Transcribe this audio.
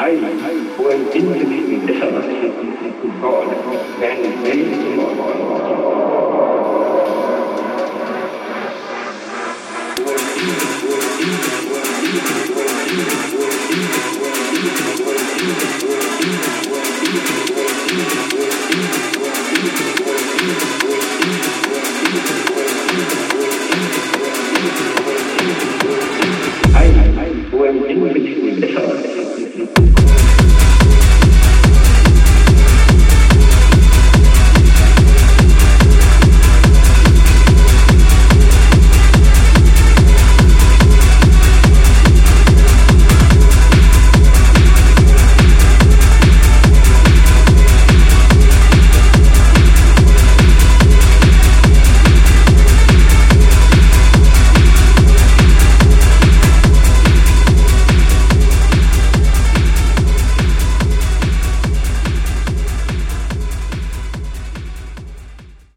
I who am infinitely different from God and very small. Thank you. ein, ein, ein, ein, ein, ein, ein, ein, ein, ein, ein,